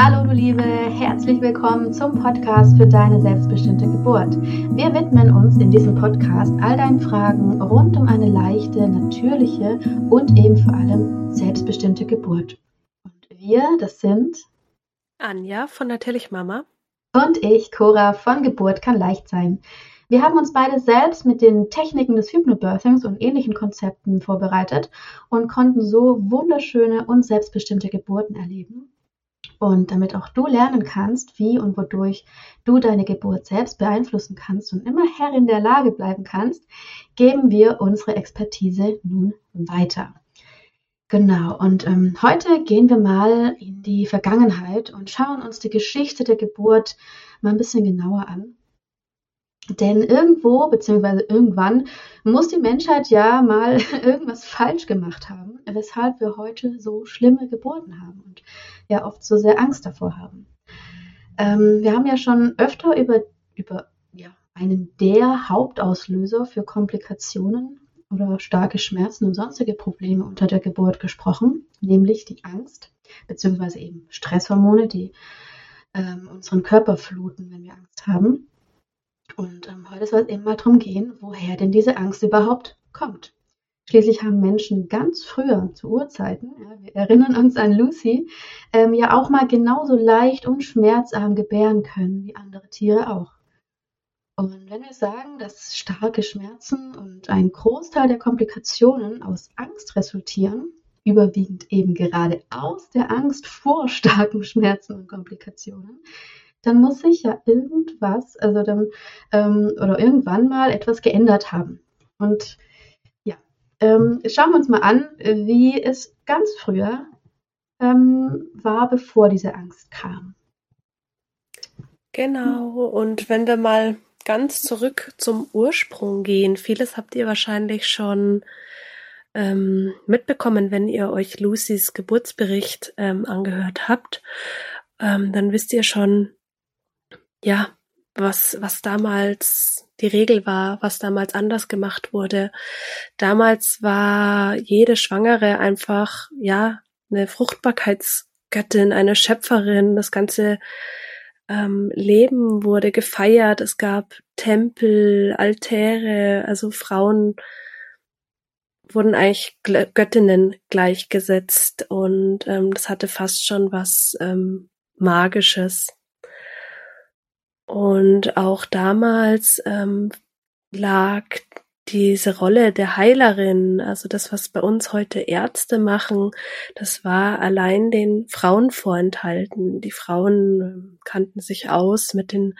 Hallo du Liebe, herzlich willkommen zum Podcast für deine selbstbestimmte Geburt. Wir widmen uns in diesem Podcast all deinen Fragen rund um eine leichte, natürliche und eben vor allem selbstbestimmte Geburt. Und wir, das sind Anja von Natürlich Mama und ich, Cora von Geburt kann leicht sein. Wir haben uns beide selbst mit den Techniken des Hypnobirthings und ähnlichen Konzepten vorbereitet und konnten so wunderschöne und selbstbestimmte Geburten erleben und damit auch du lernen kannst, wie und wodurch du deine Geburt selbst beeinflussen kannst und immer Herrin der Lage bleiben kannst, geben wir unsere Expertise nun weiter. Genau, und ähm, heute gehen wir mal in die Vergangenheit und schauen uns die Geschichte der Geburt mal ein bisschen genauer an. Denn irgendwo bzw. irgendwann muss die Menschheit ja mal irgendwas falsch gemacht haben, weshalb wir heute so schlimme Geburten haben und ja oft so sehr Angst davor haben. Ähm, wir haben ja schon öfter über, über ja, einen der Hauptauslöser für Komplikationen oder starke Schmerzen und sonstige Probleme unter der Geburt gesprochen, nämlich die Angst bzw. eben Stresshormone, die ähm, unseren Körper fluten, wenn wir Angst haben. Und ähm, heute soll es eben mal darum gehen, woher denn diese Angst überhaupt kommt. Schließlich haben Menschen ganz früher, zu Urzeiten, ja, wir erinnern uns an Lucy, ähm, ja auch mal genauso leicht und schmerzarm gebären können wie andere Tiere auch. Und wenn wir sagen, dass starke Schmerzen und ein Großteil der Komplikationen aus Angst resultieren, überwiegend eben gerade aus der Angst vor starken Schmerzen und Komplikationen, dann muss sich ja irgendwas, also dann, ähm, oder irgendwann mal etwas geändert haben. Und ja, ähm, schauen wir uns mal an, wie es ganz früher ähm, war, bevor diese Angst kam. Genau, und wenn wir mal ganz zurück zum Ursprung gehen, vieles habt ihr wahrscheinlich schon ähm, mitbekommen, wenn ihr euch Lucys Geburtsbericht ähm, angehört habt. Ähm, dann wisst ihr schon, ja, was, was damals die Regel war, was damals anders gemacht wurde. Damals war jede Schwangere einfach, ja, eine Fruchtbarkeitsgöttin, eine Schöpferin. Das ganze ähm, Leben wurde gefeiert. Es gab Tempel, Altäre, also Frauen wurden eigentlich Göttinnen gleichgesetzt und ähm, das hatte fast schon was ähm, Magisches. Und auch damals ähm, lag diese Rolle der Heilerin, also das, was bei uns heute Ärzte machen, das war allein den Frauen vorenthalten. Die Frauen ähm, kannten sich aus mit den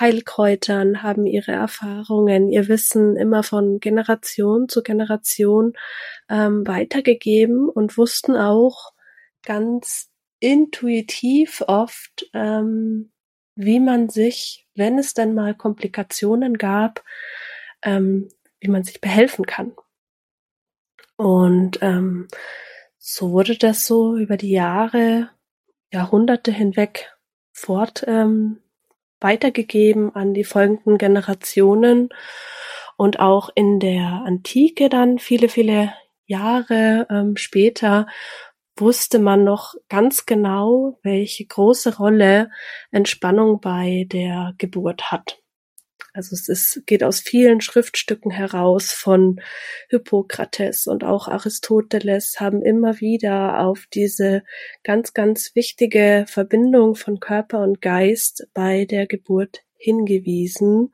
Heilkräutern, haben ihre Erfahrungen, ihr Wissen immer von Generation zu Generation ähm, weitergegeben und wussten auch ganz intuitiv oft, ähm, wie man sich, wenn es dann mal Komplikationen gab, ähm, wie man sich behelfen kann. Und ähm, so wurde das so über die Jahre, Jahrhunderte hinweg fort ähm, weitergegeben an die folgenden Generationen und auch in der Antike dann viele, viele Jahre ähm, später wusste man noch ganz genau, welche große Rolle Entspannung bei der Geburt hat. Also es ist, geht aus vielen Schriftstücken heraus von Hippokrates und auch Aristoteles haben immer wieder auf diese ganz, ganz wichtige Verbindung von Körper und Geist bei der Geburt hingewiesen.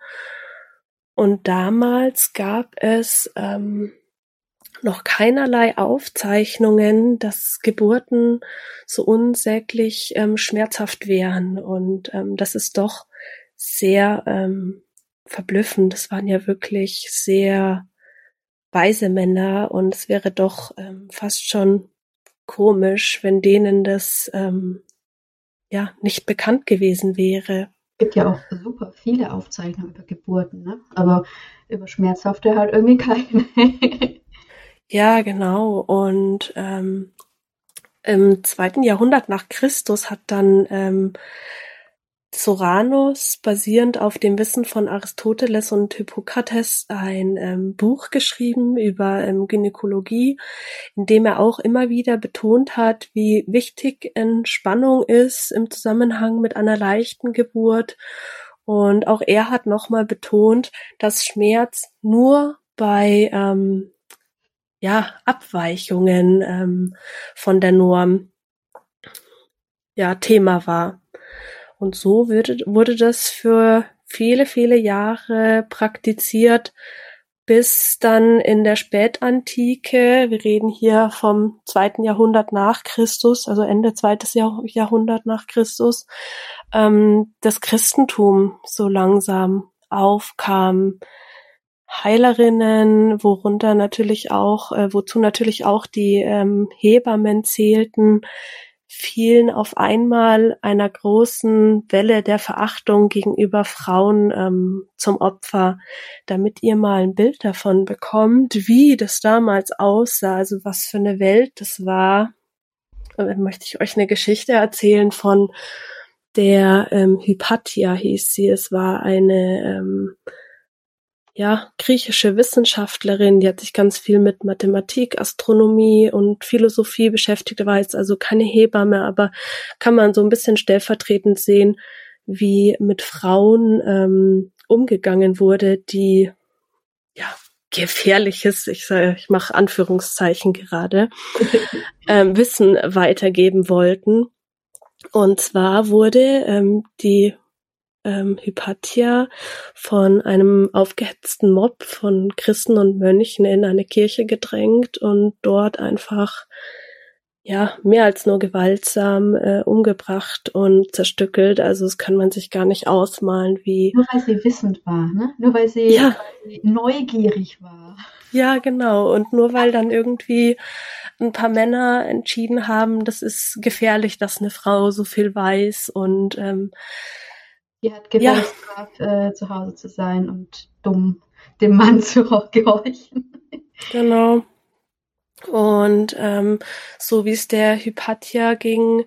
Und damals gab es ähm, noch keinerlei Aufzeichnungen, dass Geburten so unsäglich ähm, schmerzhaft wären. Und ähm, das ist doch sehr ähm, verblüffend. Das waren ja wirklich sehr weise Männer und es wäre doch ähm, fast schon komisch, wenn denen das ähm, ja nicht bekannt gewesen wäre. Es gibt ja auch super viele Aufzeichnungen über Geburten, ne? aber über schmerzhafte halt irgendwie keine. Ja, genau. Und ähm, im zweiten Jahrhundert nach Christus hat dann ähm, Soranus, basierend auf dem Wissen von Aristoteles und Hippokrates, ein ähm, Buch geschrieben über ähm, Gynäkologie, in dem er auch immer wieder betont hat, wie wichtig Entspannung ist im Zusammenhang mit einer leichten Geburt. Und auch er hat nochmal betont, dass Schmerz nur bei ähm, ja, Abweichungen ähm, von der Norm ja, Thema war. Und so wurde, wurde das für viele, viele Jahre praktiziert, bis dann in der Spätantike, wir reden hier vom zweiten Jahrhundert nach Christus, also Ende zweites Jahr, Jahrhundert nach Christus, ähm, das Christentum so langsam aufkam. Heilerinnen, worunter natürlich auch, äh, wozu natürlich auch die ähm, Hebammen zählten, fielen auf einmal einer großen Welle der Verachtung gegenüber Frauen ähm, zum Opfer, damit ihr mal ein Bild davon bekommt, wie das damals aussah, also was für eine Welt das war. Dann äh, möchte ich euch eine Geschichte erzählen von der ähm, Hypatia hieß sie. Es war eine ähm, ja, griechische Wissenschaftlerin, die hat sich ganz viel mit Mathematik, Astronomie und Philosophie beschäftigt, war jetzt also keine Hebamme, aber kann man so ein bisschen stellvertretend sehen, wie mit Frauen ähm, umgegangen wurde, die ja gefährliches, ich sage, ich mache Anführungszeichen gerade, ähm, Wissen weitergeben wollten. Und zwar wurde ähm, die ähm, Hypatia von einem aufgehetzten Mob von Christen und Mönchen in eine Kirche gedrängt und dort einfach ja mehr als nur gewaltsam äh, umgebracht und zerstückelt. Also das kann man sich gar nicht ausmalen, wie nur weil sie wissend war, ne? Nur weil sie, ja. weil sie neugierig war. Ja, genau. Und nur weil dann irgendwie ein paar Männer entschieden haben, das ist gefährlich, dass eine Frau so viel weiß und ähm, die hat gefälligst ja. äh, zu Hause zu sein und dumm dem Mann zu gehorchen. Genau. Und ähm, so wie es der Hypatia ging,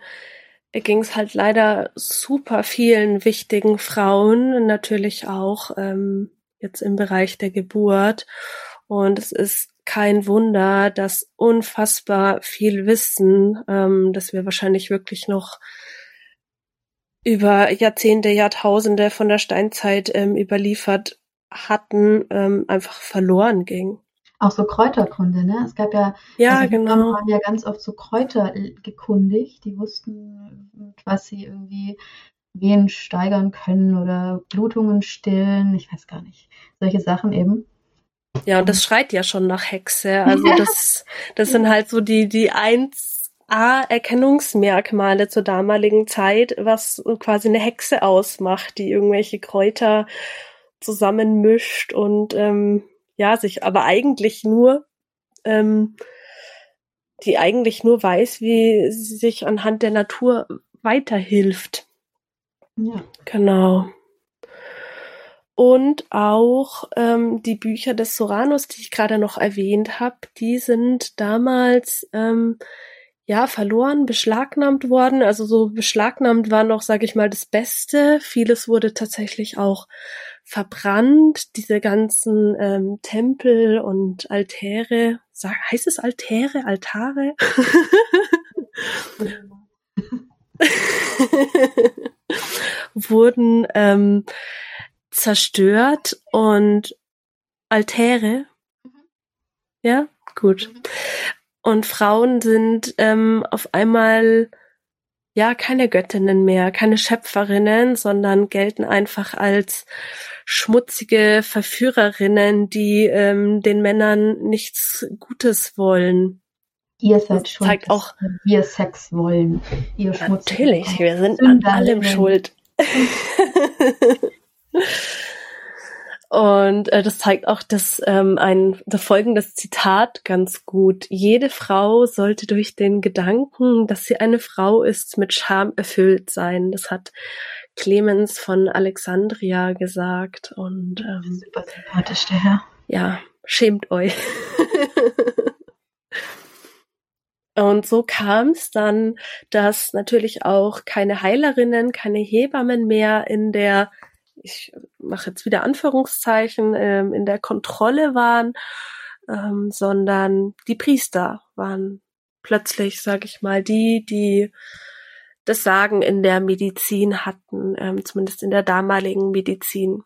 ging es halt leider super vielen wichtigen Frauen, natürlich auch ähm, jetzt im Bereich der Geburt. Und es ist kein Wunder, dass unfassbar viel Wissen, ähm, dass wir wahrscheinlich wirklich noch über Jahrzehnte, Jahrtausende von der Steinzeit ähm, überliefert hatten, ähm, einfach verloren ging. Auch so Kräuterkunde, ne? Es gab ja, ja also genau. waren ja ganz oft so Kräuter gekundigt, die wussten, was sie irgendwie Wehen steigern können oder Blutungen stillen, ich weiß gar nicht. Solche Sachen eben. Ja, und das schreit ja schon nach Hexe. Also das, das sind halt so die, die eins A-Erkennungsmerkmale zur damaligen Zeit, was quasi eine Hexe ausmacht, die irgendwelche Kräuter zusammenmischt und ähm, ja, sich aber eigentlich nur, ähm, die eigentlich nur weiß, wie sie sich anhand der Natur weiterhilft. Ja. Genau. Und auch ähm, die Bücher des Soranus, die ich gerade noch erwähnt habe, die sind damals ähm, ja, verloren, beschlagnahmt worden. Also so beschlagnahmt war noch, sage ich mal, das Beste. Vieles wurde tatsächlich auch verbrannt. Diese ganzen ähm, Tempel und Altäre, sag, heißt es Altäre, Altare? wurden ähm, zerstört und Altäre. Mhm. Ja, gut. Und Frauen sind ähm, auf einmal ja keine Göttinnen mehr, keine Schöpferinnen, sondern gelten einfach als schmutzige Verführerinnen, die ähm, den Männern nichts Gutes wollen. Ihr seid schuld, zeigt auch, wir Sex wollen. Ihr Natürlich, wir sind an allem schuld. Und äh, das zeigt auch das, ähm, ein das folgendes Zitat ganz gut. Jede Frau sollte durch den Gedanken, dass sie eine Frau ist, mit Scham erfüllt sein. Das hat Clemens von Alexandria gesagt. Und ähm, super sympathisch, der Herr. Ja, schämt euch. Und so kam es dann, dass natürlich auch keine Heilerinnen, keine Hebammen mehr in der, ich mache jetzt wieder Anführungszeichen, ähm, in der Kontrolle waren, ähm, sondern die Priester waren plötzlich, sage ich mal, die, die das Sagen in der Medizin hatten, ähm, zumindest in der damaligen Medizin.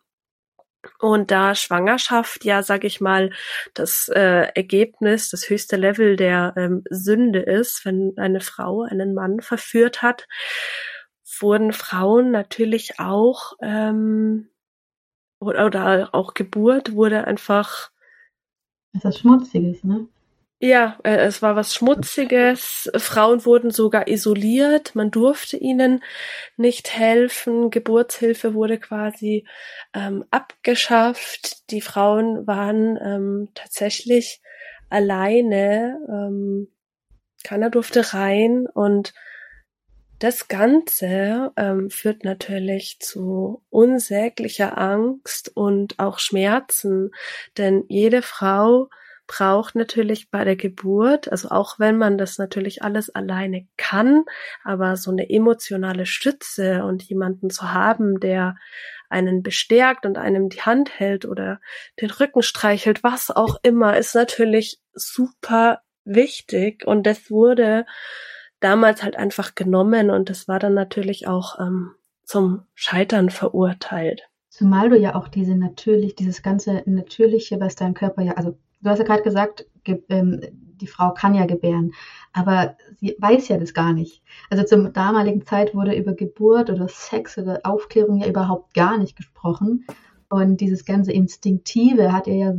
Und da Schwangerschaft ja, sag ich mal, das äh, Ergebnis, das höchste Level der ähm, Sünde ist, wenn eine Frau einen Mann verführt hat, wurden Frauen natürlich auch ähm, oder, oder auch Geburt wurde einfach. Ist Schmutziges, ne? Ja, äh, es war was Schmutziges. Frauen wurden sogar isoliert. Man durfte ihnen nicht helfen. Geburtshilfe wurde quasi ähm, abgeschafft. Die Frauen waren ähm, tatsächlich alleine. Ähm, keiner durfte rein und das Ganze ähm, führt natürlich zu unsäglicher Angst und auch Schmerzen, denn jede Frau braucht natürlich bei der Geburt, also auch wenn man das natürlich alles alleine kann, aber so eine emotionale Stütze und jemanden zu haben, der einen bestärkt und einem die Hand hält oder den Rücken streichelt, was auch immer, ist natürlich super wichtig. Und das wurde damals halt einfach genommen und das war dann natürlich auch ähm, zum Scheitern verurteilt. Zumal du ja auch diese natürlich, dieses ganze Natürliche, was dein Körper ja, also du hast ja gerade gesagt, ähm, die Frau kann ja gebären, aber sie weiß ja das gar nicht. Also zur damaligen Zeit wurde über Geburt oder Sex oder Aufklärung ja überhaupt gar nicht gesprochen. Und dieses ganze Instinktive hat ihr ja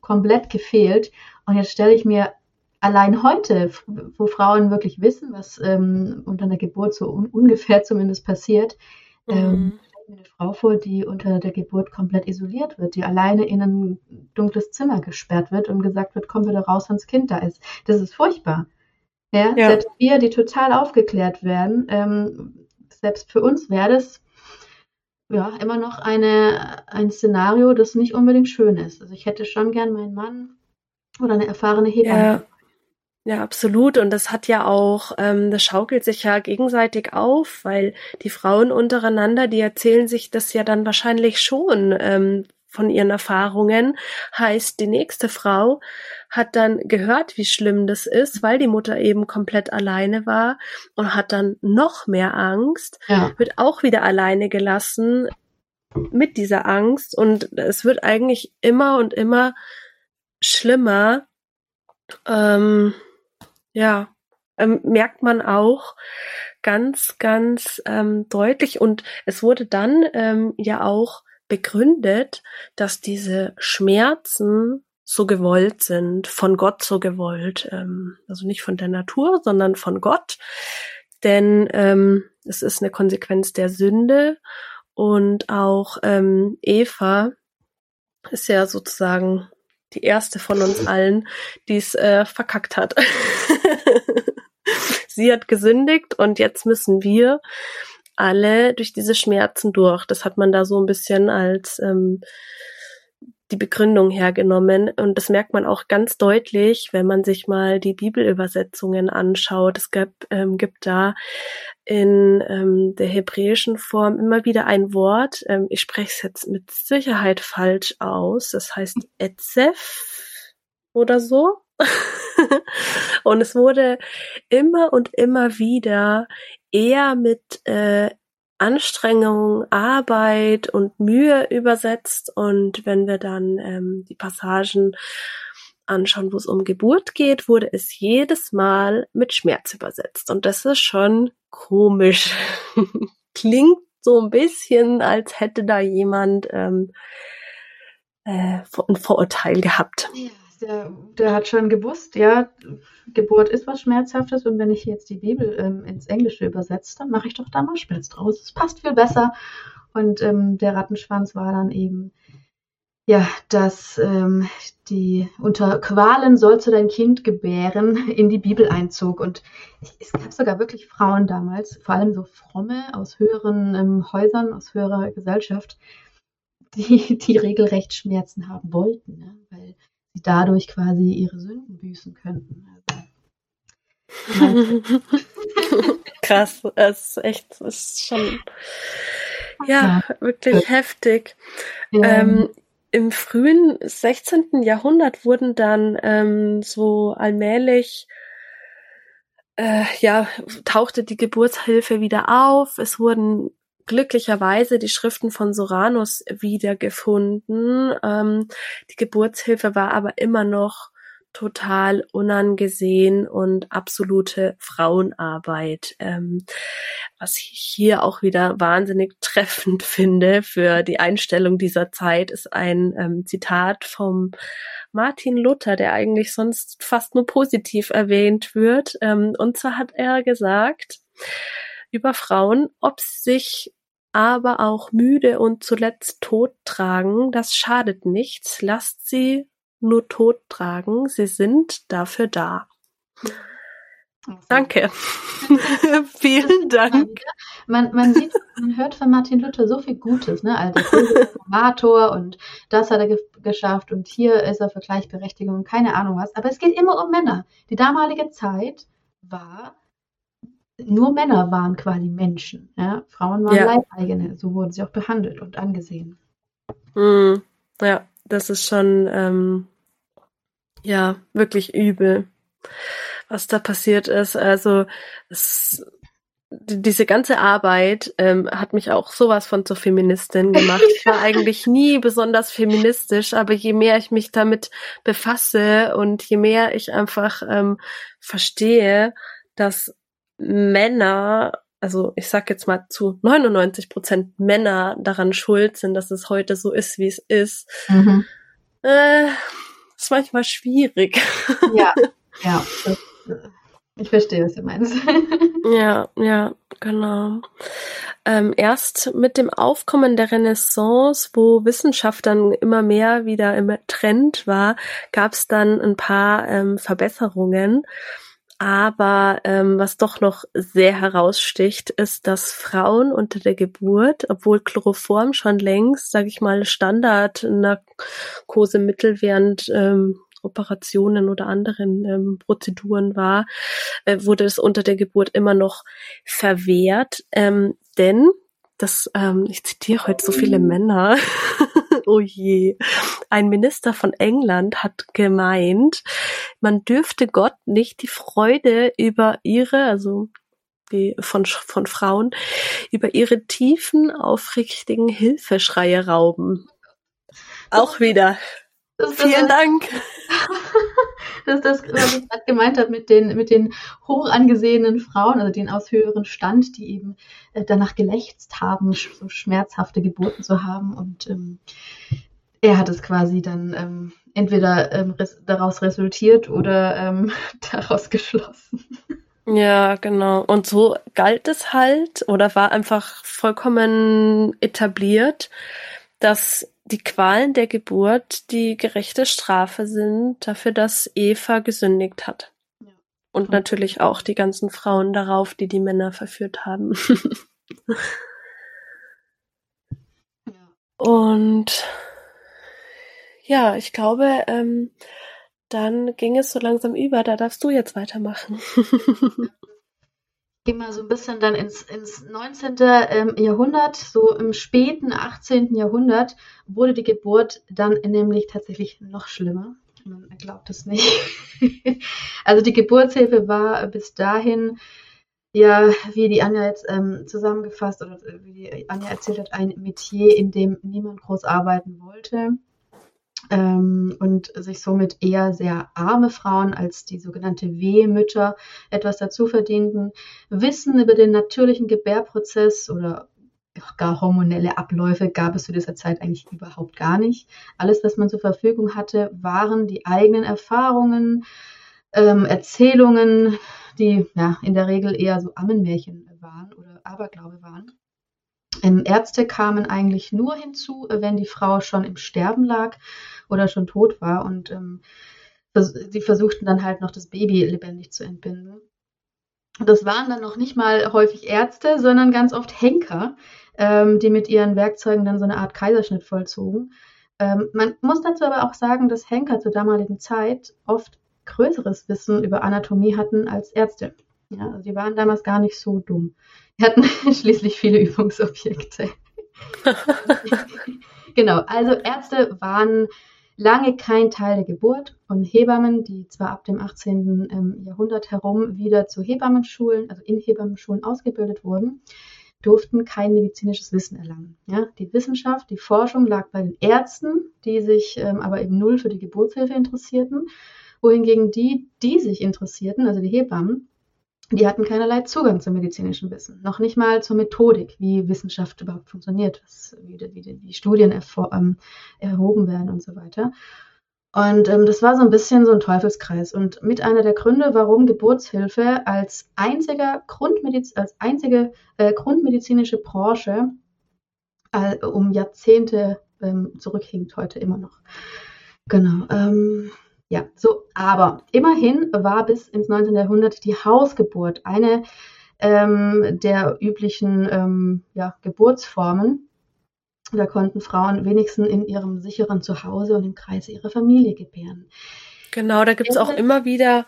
komplett gefehlt. Und jetzt stelle ich mir allein heute, wo Frauen wirklich wissen, was ähm, unter einer Geburt so un ungefähr zumindest passiert, mhm. ähm, mir eine Frau vor, die unter der Geburt komplett isoliert wird, die alleine in ein dunkles Zimmer gesperrt wird und gesagt wird, komm wieder raus, wenn das Kind da ist. Das ist furchtbar. Ja, ja. selbst wir, die total aufgeklärt werden, ähm, selbst für uns wäre das ja immer noch eine, ein Szenario, das nicht unbedingt schön ist. Also ich hätte schon gern meinen Mann oder eine erfahrene Hebamme ja. Ja, absolut. Und das hat ja auch, ähm, das schaukelt sich ja gegenseitig auf, weil die Frauen untereinander, die erzählen sich das ja dann wahrscheinlich schon ähm, von ihren Erfahrungen. Heißt, die nächste Frau hat dann gehört, wie schlimm das ist, weil die Mutter eben komplett alleine war und hat dann noch mehr Angst, ja. wird auch wieder alleine gelassen mit dieser Angst und es wird eigentlich immer und immer schlimmer. Ähm, ja, ähm, merkt man auch ganz, ganz ähm, deutlich. Und es wurde dann ähm, ja auch begründet, dass diese Schmerzen so gewollt sind, von Gott so gewollt. Ähm, also nicht von der Natur, sondern von Gott. Denn ähm, es ist eine Konsequenz der Sünde und auch ähm, Eva ist ja sozusagen die erste von uns allen, die es äh, verkackt hat. Sie hat gesündigt und jetzt müssen wir alle durch diese Schmerzen durch. Das hat man da so ein bisschen als ähm, die Begründung hergenommen. Und das merkt man auch ganz deutlich, wenn man sich mal die Bibelübersetzungen anschaut. Es gibt, ähm, gibt da in ähm, der hebräischen Form immer wieder ein Wort. Ähm, ich spreche es jetzt mit Sicherheit falsch aus. Das heißt Etzef oder so. und es wurde immer und immer wieder eher mit äh, Anstrengung, Arbeit und Mühe übersetzt. Und wenn wir dann ähm, die Passagen anschauen, wo es um Geburt geht, wurde es jedes Mal mit Schmerz übersetzt. Und das ist schon komisch. Klingt so ein bisschen, als hätte da jemand ähm, äh, ein Vorurteil gehabt. Ja, der, der, hat schon gewusst, ja, Geburt ist was Schmerzhaftes und wenn ich jetzt die Bibel ähm, ins Englische übersetze, dann mache ich doch da mal Spitz draus. Es passt viel besser. Und ähm, der Rattenschwanz war dann eben, ja, dass ähm, die unter Qualen sollst du dein Kind gebären in die Bibel einzog. Und es gab sogar wirklich Frauen damals, vor allem so fromme aus höheren ähm, Häusern, aus höherer Gesellschaft, die, die regelrecht Schmerzen haben wollten, ne? weil sie dadurch quasi ihre Sünden büßen könnten. Also, Krass, es ist echt, es ist schon, ja, ja. wirklich ja. heftig. Ja. Ähm, Im frühen 16. Jahrhundert wurden dann ähm, so allmählich äh, ja, tauchte die Geburtshilfe wieder auf. Es wurden glücklicherweise die Schriften von Soranus wiedergefunden. Ähm, die Geburtshilfe war aber immer noch total unangesehen und absolute Frauenarbeit, ähm, was ich hier auch wieder wahnsinnig treffend finde für die Einstellung dieser Zeit, ist ein ähm, Zitat vom Martin Luther, der eigentlich sonst fast nur positiv erwähnt wird. Ähm, und zwar hat er gesagt über Frauen, ob sich aber auch müde und zuletzt tot tragen, das schadet nichts, lasst sie nur tot tragen, sie sind dafür da. Danke. Vielen Dank. Man, man sieht, man hört von Martin Luther so viel Gutes, ne? Also Reformator und das hat er ge geschafft und hier ist er für Gleichberechtigung und keine Ahnung was. Aber es geht immer um Männer. Die damalige Zeit war, nur Männer waren quasi Menschen. Ja? Frauen waren ja. Leibeigene, so wurden sie auch behandelt und angesehen. Mm, ja, das ist schon ähm, ja wirklich übel was da passiert ist. Also es, diese ganze Arbeit ähm, hat mich auch sowas von zur Feministin gemacht. Ich war eigentlich nie besonders feministisch, aber je mehr ich mich damit befasse und je mehr ich einfach ähm, verstehe, dass Männer, also ich sag jetzt mal zu 99 Prozent Männer daran schuld sind, dass es heute so ist, wie es ist, mhm. äh, ist manchmal schwierig. Ja, ja. Ich verstehe, was du meinst. ja, ja, genau. Ähm, erst mit dem Aufkommen der Renaissance, wo Wissenschaft dann immer mehr wieder im Trend war, gab es dann ein paar ähm, Verbesserungen. Aber ähm, was doch noch sehr heraussticht, ist, dass Frauen unter der Geburt, obwohl Chloroform schon längst, sage ich mal, Standard-Narkosemittel während ähm, Operationen oder anderen ähm, Prozeduren war, äh, wurde es unter der Geburt immer noch verwehrt. Ähm, denn das, ähm, ich zitiere heute so viele Männer. oh je. Ein Minister von England hat gemeint, man dürfte Gott nicht die Freude über ihre, also die von, von Frauen, über ihre tiefen, aufrichtigen Hilfeschreie rauben. Auch wieder das Vielen das, Dank. das ist das, was ich gerade gemeint habe mit den, mit den hoch angesehenen Frauen, also den aus höherem Stand, die eben äh, danach gelächzt haben, so schmerzhafte Geburten zu haben. Und ähm, er hat es quasi dann ähm, entweder ähm, res daraus resultiert oder ähm, daraus geschlossen. Ja, genau. Und so galt es halt oder war einfach vollkommen etabliert, dass die Qualen der Geburt die gerechte Strafe sind dafür, dass Eva gesündigt hat. Ja. Und mhm. natürlich auch die ganzen Frauen darauf, die die Männer verführt haben. ja. Und ja, ich glaube, ähm, dann ging es so langsam über. Da darfst du jetzt weitermachen. gehen wir so ein bisschen dann ins, ins 19. Ähm, Jahrhundert, so im späten 18. Jahrhundert wurde die Geburt dann nämlich tatsächlich noch schlimmer. Man glaubt es nicht. also die Geburtshilfe war bis dahin ja, wie die Anja jetzt ähm, zusammengefasst oder wie die Anja erzählt hat, ein Metier, in dem niemand groß arbeiten wollte ähm, und sich somit eher sehr arme Frauen als die sogenannte Wehmütter etwas dazu verdienten. Wissen über den natürlichen Gebärprozess oder gar hormonelle Abläufe gab es zu dieser Zeit eigentlich überhaupt gar nicht. Alles, was man zur Verfügung hatte, waren die eigenen Erfahrungen, ähm, Erzählungen, die ja in der Regel eher so Ammenmärchen waren oder Aberglaube waren. Ähm, Ärzte kamen eigentlich nur hinzu, wenn die Frau schon im Sterben lag oder schon tot war. Und ähm, sie versuchten dann halt noch das Baby lebendig zu entbinden. Das waren dann noch nicht mal häufig Ärzte, sondern ganz oft Henker, ähm, die mit ihren Werkzeugen dann so eine Art Kaiserschnitt vollzogen. Ähm, man muss dazu aber auch sagen, dass Henker zur damaligen Zeit oft größeres Wissen über Anatomie hatten als Ärzte. Ja, also die waren damals gar nicht so dumm. Die hatten schließlich viele Übungsobjekte. genau, also Ärzte waren lange kein Teil der Geburt und Hebammen, die zwar ab dem 18. Ähm, Jahrhundert herum wieder zu Hebammenschulen, also in Hebammenschulen ausgebildet wurden, durften kein medizinisches Wissen erlangen. Ja, die Wissenschaft, die Forschung lag bei den Ärzten, die sich ähm, aber eben null für die Geburtshilfe interessierten, wohingegen die, die sich interessierten, also die Hebammen, die hatten keinerlei Zugang zum medizinischen Wissen, noch nicht mal zur Methodik, wie Wissenschaft überhaupt funktioniert, was, wie, wie, wie Studien ähm, erhoben werden und so weiter. Und ähm, das war so ein bisschen so ein Teufelskreis und mit einer der Gründe, warum Geburtshilfe als einziger Grundmediz als einzige äh, grundmedizinische Branche äh, um Jahrzehnte ähm, zurückhinkt heute immer noch. Genau. Ähm, ja, so, aber immerhin war bis ins 19. Jahrhundert die Hausgeburt eine ähm, der üblichen ähm, ja, Geburtsformen. Da konnten Frauen wenigstens in ihrem sicheren Zuhause und im Kreise ihrer Familie gebären. Genau, da gibt es auch immer wieder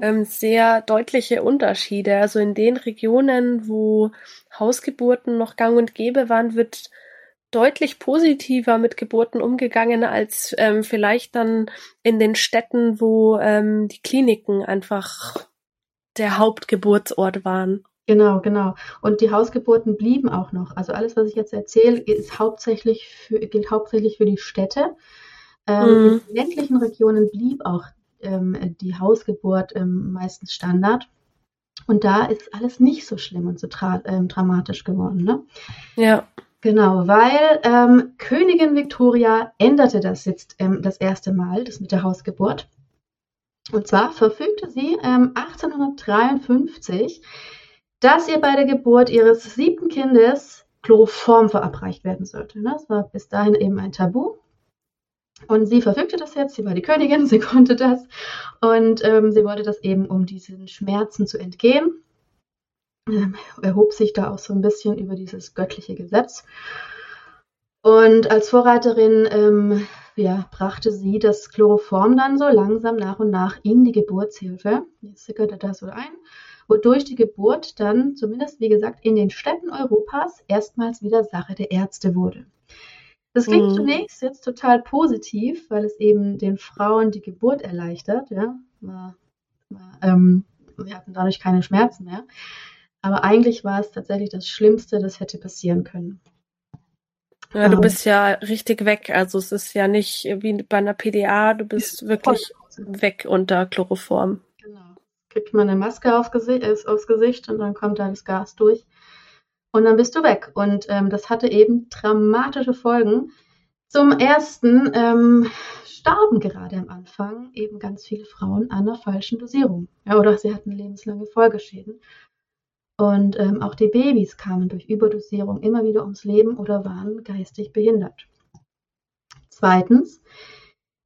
ähm, sehr deutliche Unterschiede. Also in den Regionen, wo Hausgeburten noch gang und gäbe waren, wird deutlich positiver mit Geburten umgegangen als ähm, vielleicht dann in den Städten, wo ähm, die Kliniken einfach der Hauptgeburtsort waren. Genau, genau. Und die Hausgeburten blieben auch noch. Also alles, was ich jetzt erzähle, ist hauptsächlich für, gilt hauptsächlich für die Städte. Ähm, mhm. In ländlichen Regionen blieb auch ähm, die Hausgeburt ähm, meistens Standard. Und da ist alles nicht so schlimm und so ähm, dramatisch geworden. Ne? Ja. Genau, weil ähm, Königin Victoria änderte das jetzt ähm, das erste Mal, das mit der Hausgeburt. Und zwar verfügte sie ähm, 1853, dass ihr bei der Geburt ihres siebten Kindes Chloroform verabreicht werden sollte. Ne? Das war bis dahin eben ein Tabu. Und sie verfügte das jetzt, sie war die Königin, sie konnte das. Und ähm, sie wollte das eben, um diesen Schmerzen zu entgehen erhob sich da auch so ein bisschen über dieses göttliche Gesetz. Und als Vorreiterin ähm, ja, brachte sie das Chloroform dann so langsam nach und nach in die Geburtshilfe. Jetzt sickerte das so ein, wodurch die Geburt dann, zumindest wie gesagt, in den Städten Europas erstmals wieder Sache der Ärzte wurde. Das klingt mhm. zunächst jetzt total positiv, weil es eben den Frauen die Geburt erleichtert. Ja? War, war, ähm, wir hatten dadurch keine Schmerzen mehr. Aber eigentlich war es tatsächlich das Schlimmste, das hätte passieren können. Ja, du bist ja richtig weg. Also es ist ja nicht wie bei einer PDA, du bist wirklich weg unter Chloroform. Genau. Kriegt man eine Maske auf Gesicht, äh, aufs Gesicht und dann kommt da das Gas durch. Und dann bist du weg. Und ähm, das hatte eben dramatische Folgen. Zum ersten ähm, starben gerade am Anfang eben ganz viele Frauen an einer falschen Dosierung. Ja, oder sie hatten lebenslange Folgeschäden. Und ähm, auch die Babys kamen durch Überdosierung immer wieder ums Leben oder waren geistig behindert. Zweitens,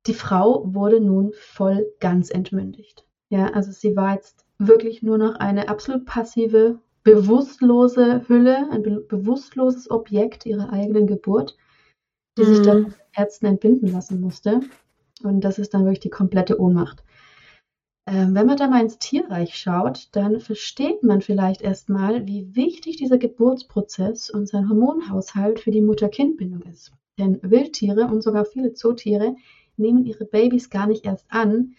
die Frau wurde nun voll ganz entmündigt. Ja, also sie war jetzt wirklich nur noch eine absolut passive, bewusstlose Hülle, ein be bewusstloses Objekt ihrer eigenen Geburt, die mhm. sich dann von Ärzten entbinden lassen musste. Und das ist dann wirklich die komplette Ohnmacht. Ähm, wenn man da mal ins Tierreich schaut, dann versteht man vielleicht erstmal, wie wichtig dieser Geburtsprozess und sein Hormonhaushalt für die Mutter-Kind-Bindung ist. Denn Wildtiere und sogar viele Zootiere nehmen ihre Babys gar nicht erst an,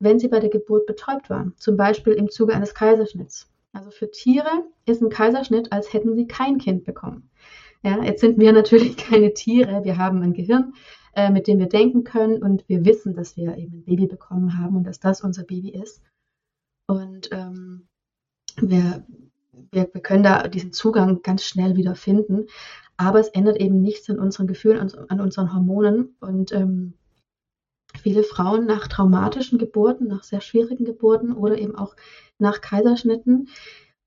wenn sie bei der Geburt betäubt waren, zum Beispiel im Zuge eines Kaiserschnitts. Also für Tiere ist ein Kaiserschnitt, als hätten sie kein Kind bekommen. Ja, jetzt sind wir natürlich keine Tiere, wir haben ein Gehirn, äh, mit dem wir denken können. Und wir wissen, dass wir eben ein Baby bekommen haben und dass das unser Baby ist. Und ähm, wir, wir, wir können da diesen Zugang ganz schnell wieder finden, aber es ändert eben nichts an unseren Gefühlen, an, an unseren Hormonen. Und ähm, viele Frauen nach traumatischen Geburten, nach sehr schwierigen Geburten oder eben auch nach Kaiserschnitten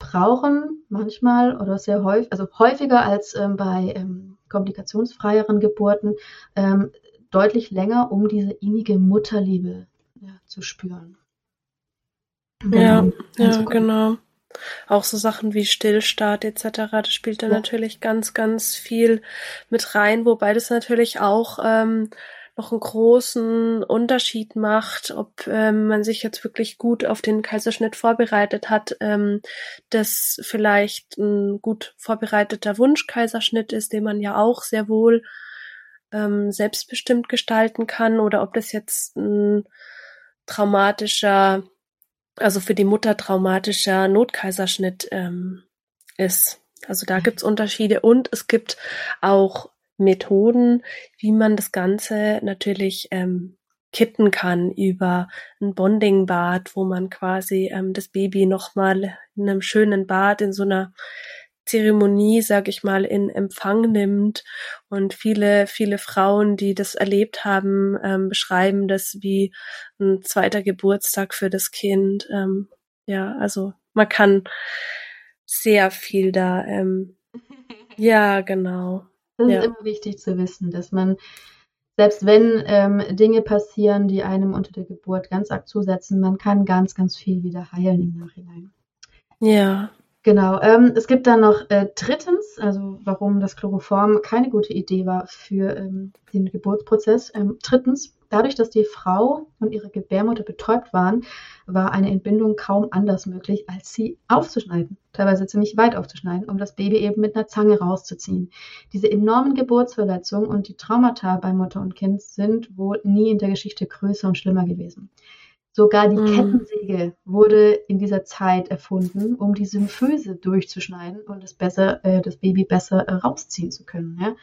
brauchen manchmal oder sehr häufig, also häufiger als ähm, bei ähm, komplikationsfreieren Geburten, ähm, deutlich länger, um diese innige Mutterliebe ja, zu spüren. Ja, ja, genau. Auch so Sachen wie Stillstart etc., das spielt da ja. natürlich ganz, ganz viel mit rein, wobei das natürlich auch ähm, noch einen großen Unterschied macht, ob ähm, man sich jetzt wirklich gut auf den Kaiserschnitt vorbereitet hat, ähm, das vielleicht ein gut vorbereiteter Wunschkaiserschnitt ist, den man ja auch sehr wohl ähm, selbstbestimmt gestalten kann, oder ob das jetzt ein traumatischer, also für die Mutter traumatischer Notkaiserschnitt ähm, ist. Also da gibt's Unterschiede und es gibt auch Methoden, wie man das Ganze natürlich ähm, kitten kann über ein Bonding-Bad, wo man quasi ähm, das Baby nochmal in einem schönen Bad in so einer Zeremonie, sag ich mal, in Empfang nimmt. Und viele, viele Frauen, die das erlebt haben, ähm, beschreiben das wie ein zweiter Geburtstag für das Kind. Ähm, ja, also man kann sehr viel da. Ähm, ja, genau. Das ja. ist immer wichtig zu wissen, dass man, selbst wenn ähm, Dinge passieren, die einem unter der Geburt ganz arg zusetzen, man kann ganz, ganz viel wieder heilen im Nachhinein. Ja. Genau. Ähm, es gibt dann noch äh, drittens, also warum das Chloroform keine gute Idee war für ähm, den Geburtsprozess. Ähm, drittens, dadurch, dass die Frau und ihre Gebärmutter betäubt waren, war eine Entbindung kaum anders möglich, als sie aufzuschneiden, teilweise ziemlich weit aufzuschneiden, um das Baby eben mit einer Zange rauszuziehen. Diese enormen Geburtsverletzungen und die Traumata bei Mutter und Kind sind wohl nie in der Geschichte größer und schlimmer gewesen. Sogar die mm. Kettensäge wurde in dieser Zeit erfunden, um die Symphyse durchzuschneiden und das, besser, äh, das Baby besser äh, rausziehen zu können. Ja?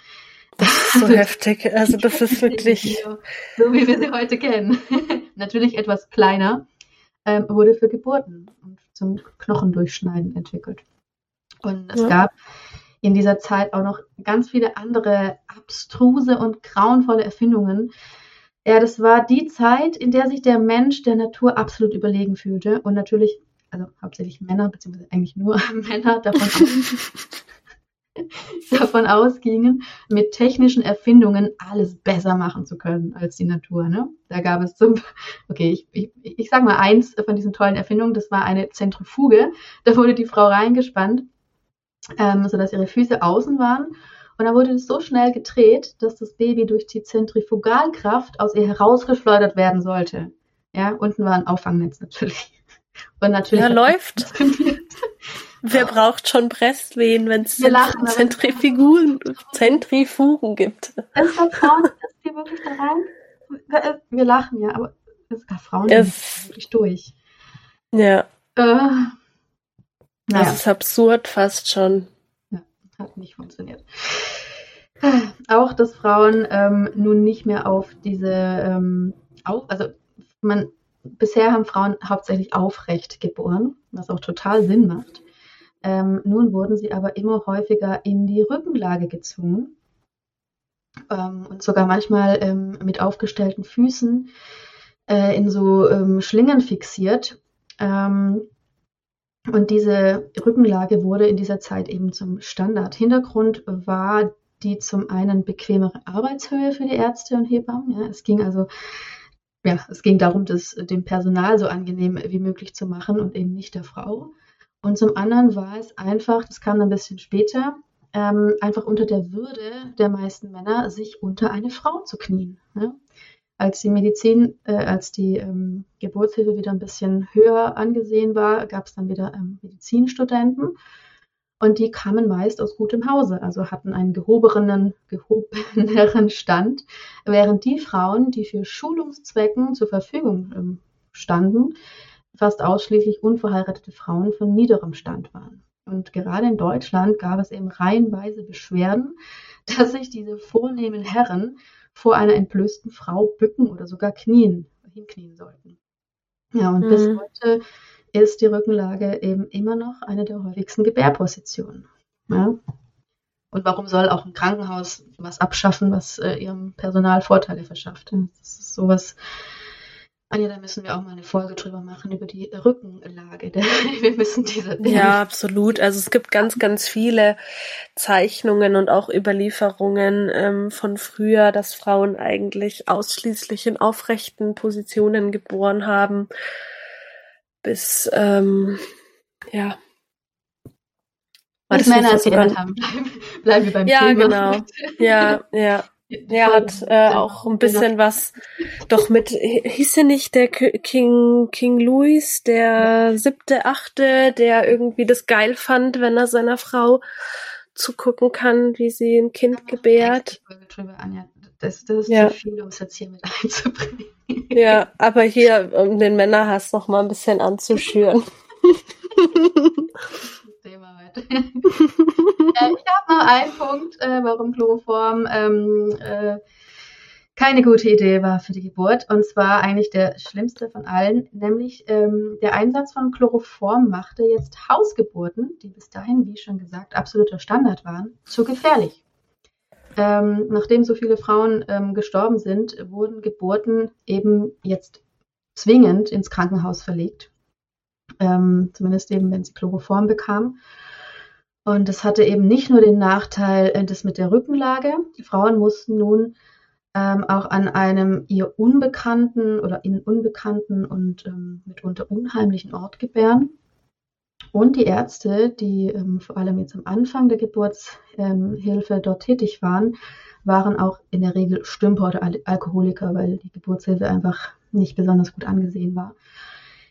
Das ist so heftig. Also das ist wirklich. So wie wir sie heute kennen. Natürlich etwas kleiner, ähm, wurde für Geburten und zum Knochendurchschneiden entwickelt. Und es ja. gab in dieser Zeit auch noch ganz viele andere abstruse und grauenvolle Erfindungen, ja, das war die Zeit, in der sich der Mensch der Natur absolut überlegen fühlte und natürlich, also hauptsächlich Männer, beziehungsweise eigentlich nur Männer davon, davon ausgingen, mit technischen Erfindungen alles besser machen zu können als die Natur. Ne? Da gab es zum, okay, ich, ich, ich sag mal eins von diesen tollen Erfindungen, das war eine Zentrifuge. Da wurde die Frau reingespannt, ähm, sodass ihre Füße außen waren und dann wurde es so schnell gedreht, dass das Baby durch die Zentrifugalkraft aus ihr herausgeschleudert werden sollte. Ja, unten war ein Auffangnetz natürlich. Und natürlich. Ja, läuft. Wer braucht schon Presswehen, wenn es Zentrifugen, Zentrifugen gibt? Es Vertrauen, dass die wirklich da rein. Wir lachen ja, aber es gab Frauen, die wirklich durch. Ja. Äh, naja. Das ist absurd fast schon hat nicht funktioniert. Auch, dass Frauen ähm, nun nicht mehr auf diese, ähm, auf, also man, bisher haben Frauen hauptsächlich aufrecht geboren, was auch total Sinn macht. Ähm, nun wurden sie aber immer häufiger in die Rückenlage gezwungen ähm, und sogar manchmal ähm, mit aufgestellten Füßen äh, in so ähm, Schlingen fixiert. Ähm, und diese Rückenlage wurde in dieser Zeit eben zum Standard. Hintergrund war die zum einen bequemere Arbeitshöhe für die Ärzte und Hebammen. Ja, es ging also ja, es ging darum, das dem Personal so angenehm wie möglich zu machen und eben nicht der Frau. Und zum anderen war es einfach, das kam ein bisschen später, ähm, einfach unter der Würde der meisten Männer, sich unter eine Frau zu knien. Ja? Als die Medizin, äh, als die ähm, Geburtshilfe wieder ein bisschen höher angesehen war, gab es dann wieder ähm, Medizinstudenten. Und die kamen meist aus gutem Hause, also hatten einen gehobenen, gehobeneren Stand, während die Frauen, die für Schulungszwecken zur Verfügung ähm, standen, fast ausschließlich unverheiratete Frauen von niederem Stand waren. Und gerade in Deutschland gab es eben reihenweise Beschwerden, dass sich diese vornehmen Herren vor einer entblößten Frau bücken oder sogar knien, hinknien sollten. Ja, und mhm. bis heute ist die Rückenlage eben immer noch eine der häufigsten Gebärpositionen. Ja? Und warum soll auch ein Krankenhaus was abschaffen, was äh, ihrem Personal Vorteile verschafft? Das ist sowas, Anja, da müssen wir auch mal eine Folge drüber machen, über die Rückenlage. wir müssen diese. Ja, absolut. Also es gibt ganz, ganz viele Zeichnungen und auch Überlieferungen ähm, von früher, dass Frauen eigentlich ausschließlich in aufrechten Positionen geboren haben. Bis, ähm, ja. Bis Männer es haben. Bleiben, bleiben wir beim ja, Thema. Ja, genau. Ja, ja. Er hat äh, auch ein bisschen was, doch mit, hieß er nicht der King, King Louis, der siebte, achte, der irgendwie das geil fand, wenn er seiner Frau zugucken kann, wie sie ein Kind gebärt. Das, das ist ja. zu viel, um es jetzt hier mit einzubringen. Ja, aber hier, um den Männerhass noch mal ein bisschen anzuschüren. Heute. äh, ich habe noch einen Punkt, äh, warum Chloroform ähm, äh, keine gute Idee war für die Geburt. Und zwar eigentlich der schlimmste von allen, nämlich ähm, der Einsatz von Chloroform machte jetzt Hausgeburten, die bis dahin, wie schon gesagt, absoluter Standard waren, zu gefährlich. Ähm, nachdem so viele Frauen ähm, gestorben sind, wurden Geburten eben jetzt zwingend ins Krankenhaus verlegt. Ähm, zumindest eben, wenn sie Chloroform bekamen. Und das hatte eben nicht nur den Nachteil, äh, das mit der Rückenlage. Die Frauen mussten nun ähm, auch an einem ihr unbekannten oder ihnen unbekannten und ähm, mitunter unheimlichen Ort gebären. Und die Ärzte, die ähm, vor allem jetzt am Anfang der Geburtshilfe ähm, dort tätig waren, waren auch in der Regel Stümper oder Al Alkoholiker, weil die Geburtshilfe einfach nicht besonders gut angesehen war.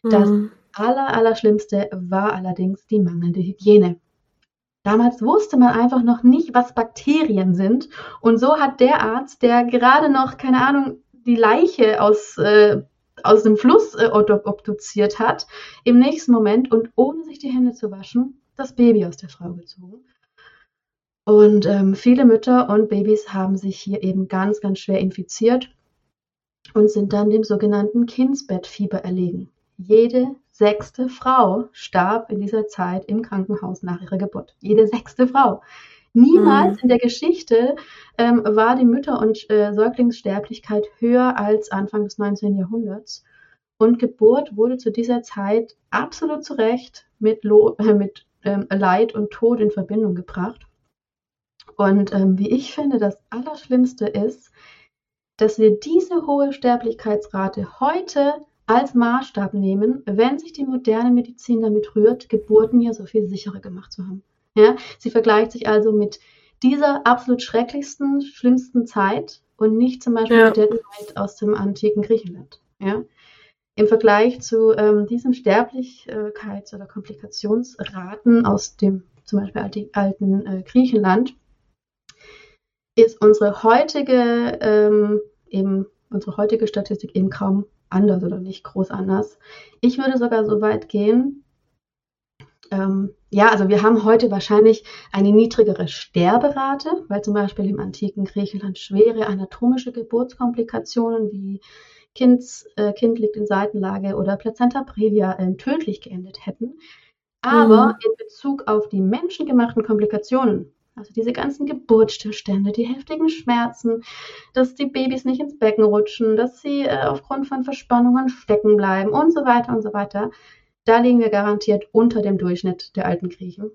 Mhm. Das aller, Allerschlimmste war allerdings die mangelnde Hygiene. Damals wusste man einfach noch nicht, was Bakterien sind. Und so hat der Arzt, der gerade noch, keine Ahnung, die Leiche aus äh, aus dem Fluss äh, obduziert hat, im nächsten Moment und ohne sich die Hände zu waschen, das Baby aus der Frau gezogen. Und ähm, viele Mütter und Babys haben sich hier eben ganz, ganz schwer infiziert und sind dann dem sogenannten Kindsbettfieber erlegen. Jede sechste Frau starb in dieser Zeit im Krankenhaus nach ihrer Geburt. Jede sechste Frau. Niemals mhm. in der Geschichte ähm, war die Mütter- und äh, Säuglingssterblichkeit höher als Anfang des 19. Jahrhunderts. Und Geburt wurde zu dieser Zeit absolut zu Recht mit, Lo äh, mit ähm, Leid und Tod in Verbindung gebracht. Und ähm, wie ich finde, das Allerschlimmste ist, dass wir diese hohe Sterblichkeitsrate heute als Maßstab nehmen, wenn sich die moderne Medizin damit rührt, Geburten ja so viel sicherer gemacht zu haben. Ja, sie vergleicht sich also mit dieser absolut schrecklichsten, schlimmsten Zeit und nicht zum Beispiel ja. mit der Zeit aus dem antiken Griechenland. Ja? Im Vergleich zu ähm, diesen Sterblichkeits- oder Komplikationsraten aus dem zum Beispiel alten, äh, Griechenland ist unsere heutige ähm, eben unsere heutige Statistik eben kaum anders oder nicht groß anders. Ich würde sogar so weit gehen, ähm, ja, also wir haben heute wahrscheinlich eine niedrigere Sterberate, weil zum Beispiel im antiken Griechenland schwere anatomische Geburtskomplikationen wie Kinds, äh, Kind liegt in Seitenlage oder Plazenta previa äh, tödlich geendet hätten. Aber mhm. in Bezug auf die menschengemachten Komplikationen, also diese ganzen Geburtsstillstände, die heftigen Schmerzen, dass die Babys nicht ins Becken rutschen, dass sie äh, aufgrund von Verspannungen stecken bleiben und so weiter und so weiter, da liegen wir garantiert unter dem Durchschnitt der alten Griechen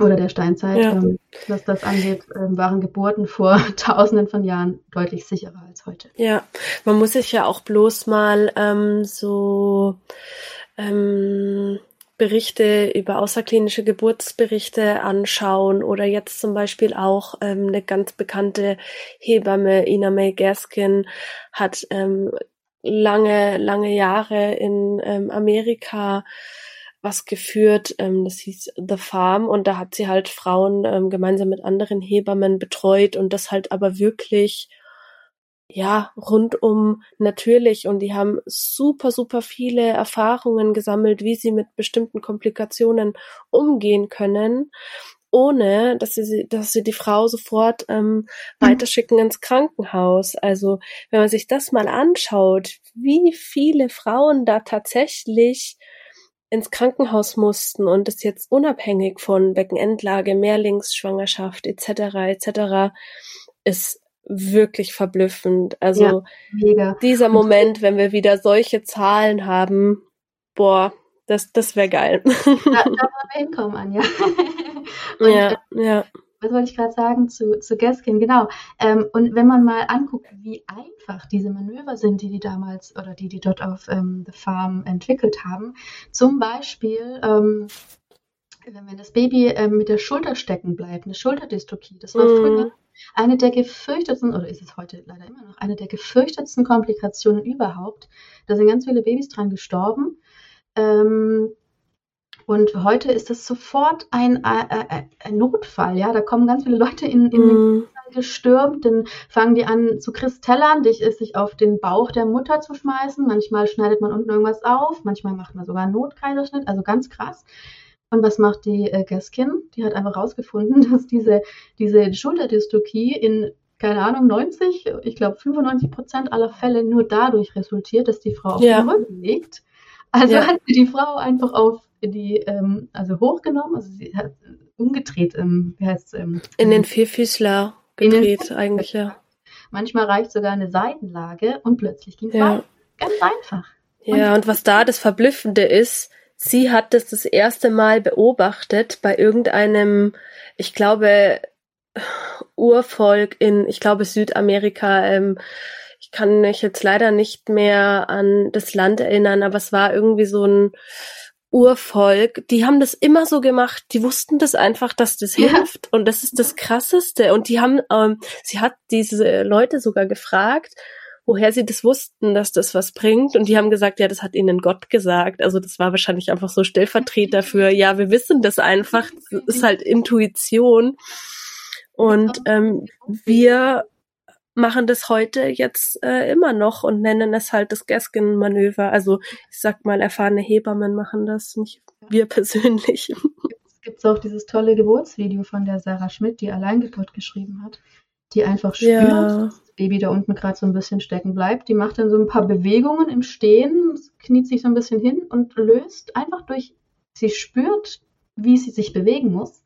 oder der Steinzeit. Ja. Ähm, was das angeht, ähm, waren Geburten vor tausenden von Jahren deutlich sicherer als heute. Ja, man muss sich ja auch bloß mal ähm, so ähm, Berichte über außerklinische Geburtsberichte anschauen oder jetzt zum Beispiel auch ähm, eine ganz bekannte Hebamme Ina May Gaskin hat ähm, lange, lange Jahre in ähm, Amerika was geführt, ähm, das hieß The Farm und da hat sie halt Frauen ähm, gemeinsam mit anderen Hebammen betreut und das halt aber wirklich ja, rundum natürlich und die haben super, super viele Erfahrungen gesammelt, wie sie mit bestimmten Komplikationen umgehen können ohne dass sie, dass sie die Frau sofort ähm, weiterschicken ins Krankenhaus. Also wenn man sich das mal anschaut, wie viele Frauen da tatsächlich ins Krankenhaus mussten und das jetzt unabhängig von Beckenendlage, Mehrlingsschwangerschaft etc. etc. ist wirklich verblüffend. Also ja, dieser Moment, wenn wir wieder solche Zahlen haben, boah, das, das wäre geil. Da, da wollen wir hinkommen, Anja. Und, ja, äh, ja. Was wollte ich gerade sagen zu, zu Gaskin? Genau. Ähm, und wenn man mal anguckt, wie einfach diese Manöver sind, die die damals oder die die dort auf ähm, The Farm entwickelt haben, zum Beispiel, ähm, wenn das Baby ähm, mit der Schulter stecken bleibt, eine Schulterdystrokie, das war mhm. früher eine der gefürchtetsten, oder ist es heute leider immer noch, eine der gefürchtetsten Komplikationen überhaupt. Da sind ganz viele Babys dran gestorben. Ähm, und heute ist das sofort ein, ein, äh, äh, ein, Notfall, ja. Da kommen ganz viele Leute in, in mm. gestürmt, dann fangen die an zu kristellern, dich ist sich auf den Bauch der Mutter zu schmeißen. Manchmal schneidet man unten irgendwas auf, manchmal macht man sogar einen Notkaiserschnitt, also ganz krass. Und was macht die äh, Gaskin? Die hat einfach rausgefunden, dass diese, diese Schulterdystokie in, keine Ahnung, 90, ich glaube 95 Prozent aller Fälle nur dadurch resultiert, dass die Frau auf ja. den Rücken liegt. Also ja. hat sie die Frau einfach auf die, ähm, also hochgenommen, also sie hat umgedreht, ähm, wie heißt es? Ähm, in den Vierfüßler gedreht eigentlich, ja. Manchmal reicht sogar eine Seitenlage und plötzlich ging es ja. Ganz einfach. Ja, und, und was da das Verblüffende ist, sie hat das das erste Mal beobachtet bei irgendeinem, ich glaube, Urvolk in, ich glaube, Südamerika. Ähm, ich kann mich jetzt leider nicht mehr an das Land erinnern, aber es war irgendwie so ein Urvolk, die haben das immer so gemacht, die wussten das einfach, dass das ja. hilft und das ist das Krasseste und die haben, ähm, sie hat diese Leute sogar gefragt, woher sie das wussten, dass das was bringt. Und die haben gesagt, ja, das hat ihnen Gott gesagt. Also das war wahrscheinlich einfach so Stellvertreter für, ja, wir wissen das einfach. Das ist halt Intuition. Und ähm, wir machen das heute jetzt äh, immer noch und nennen es halt das Gaskin-Manöver. Also ich sag mal, erfahrene Hebammen machen das, nicht wir persönlich. Es gibt auch dieses tolle Geburtsvideo von der Sarah Schmidt, die Alleingeburt geschrieben hat, die einfach spürt, ja. Baby da unten gerade so ein bisschen stecken bleibt. Die macht dann so ein paar Bewegungen im Stehen, kniet sich so ein bisschen hin und löst einfach durch, sie spürt, wie sie sich bewegen muss.